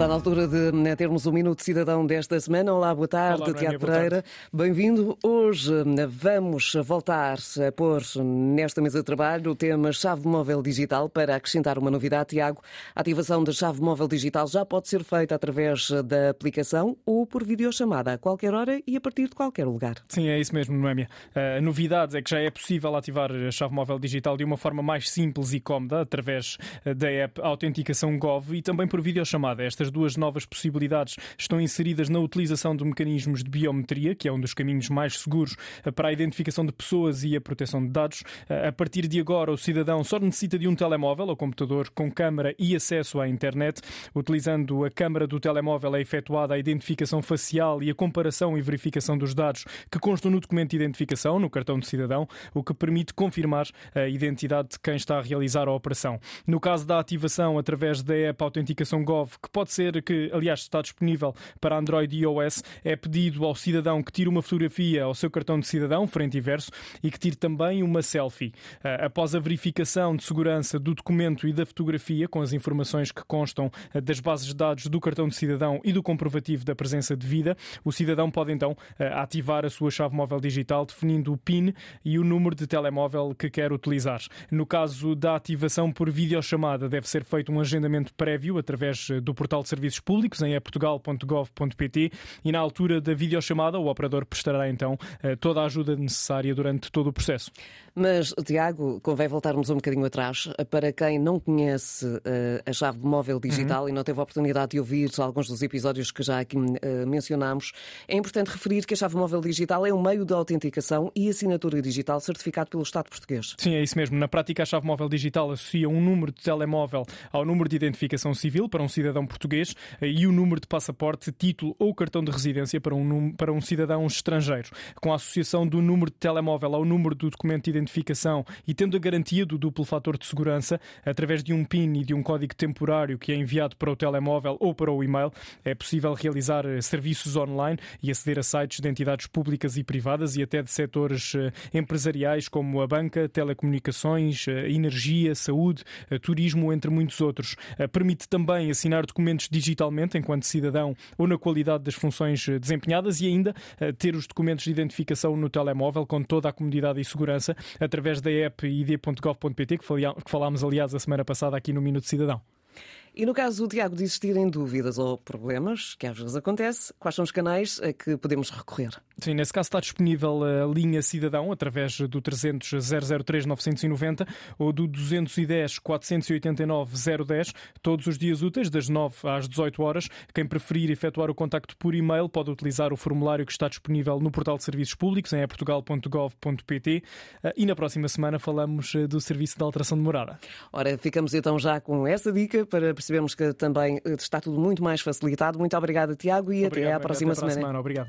Está na altura de né, termos o Minuto Cidadão desta semana. Olá, boa tarde, Olá, Tiago Pereira. Bem-vindo. Hoje né, vamos voltar a pôr nesta mesa de trabalho o tema chave móvel digital para acrescentar uma novidade. Tiago, a ativação da chave móvel digital já pode ser feita através da aplicação ou por videochamada a qualquer hora e a partir de qualquer lugar. Sim, é isso mesmo, Noémia. A novidade é que já é possível ativar a chave móvel digital de uma forma mais simples e cómoda através da app Autenticação Gov e também por videochamada. Estas duas novas possibilidades estão inseridas na utilização de mecanismos de biometria, que é um dos caminhos mais seguros para a identificação de pessoas e a proteção de dados. A partir de agora, o cidadão só necessita de um telemóvel ou computador com câmara e acesso à internet. Utilizando a câmara do telemóvel é efetuada a identificação facial e a comparação e verificação dos dados que constam no documento de identificação, no cartão de cidadão, o que permite confirmar a identidade de quem está a realizar a operação. No caso da ativação através da app Autenticação Gov, que pode ser que, aliás, está disponível para Android e iOS, é pedido ao cidadão que tire uma fotografia ao seu cartão de cidadão, frente e verso, e que tire também uma selfie. Ah, após a verificação de segurança do documento e da fotografia, com as informações que constam ah, das bases de dados do cartão de cidadão e do comprovativo da presença de vida, o cidadão pode então ah, ativar a sua chave móvel digital, definindo o PIN e o número de telemóvel que quer utilizar. No caso da ativação por videochamada, deve ser feito um agendamento prévio através do portal de serviços públicos em eportugal.gov.pt e na altura da videochamada o operador prestará então eh, toda a ajuda necessária durante todo o processo. Mas, Tiago, convém voltarmos um bocadinho atrás. Para quem não conhece uh, a chave móvel digital uhum. e não teve a oportunidade de ouvir alguns dos episódios que já aqui uh, mencionámos, é importante referir que a chave móvel digital é um meio de autenticação e assinatura digital certificado pelo Estado português. Sim, é isso mesmo. Na prática, a chave móvel digital associa um número de telemóvel ao número de identificação civil para um cidadão português uh, e o número de passaporte, título ou cartão de residência para um, para um cidadão estrangeiro. Com a associação do número de telemóvel ao número do documento de identificação e tendo a garantia do duplo fator de segurança, através de um PIN e de um código temporário que é enviado para o telemóvel ou para o e-mail, é possível realizar eh, serviços online e aceder a sites de entidades públicas e privadas e até de setores eh, empresariais como a banca, telecomunicações, eh, energia, saúde, turismo, entre muitos outros. Permite também assinar documentos digitalmente enquanto cidadão ou na qualidade das funções desempenhadas e ainda ter os documentos de identificação no telemóvel com toda a comodidade e segurança através da app id.gov.pt, que falámos, aliás, a semana passada aqui no Minuto Cidadão. E no caso, Tiago, de existirem dúvidas ou problemas, que às vezes acontece, quais são os canais a que podemos recorrer? Sim, nesse caso está disponível a linha Cidadão através do 300 003 990 ou do 210 489 010, todos os dias úteis, das 9 às 18 horas. Quem preferir efetuar o contacto por e-mail pode utilizar o formulário que está disponível no portal de serviços públicos em portugal.gov.pt e na próxima semana falamos eh, do serviço de alteração de morada. Ora, ficamos então já com essa dica para percebemos que também está tudo muito mais facilitado. Muito obrigada, Tiago, e Obrigado, até à próxima, até semana. semana. Obrigado.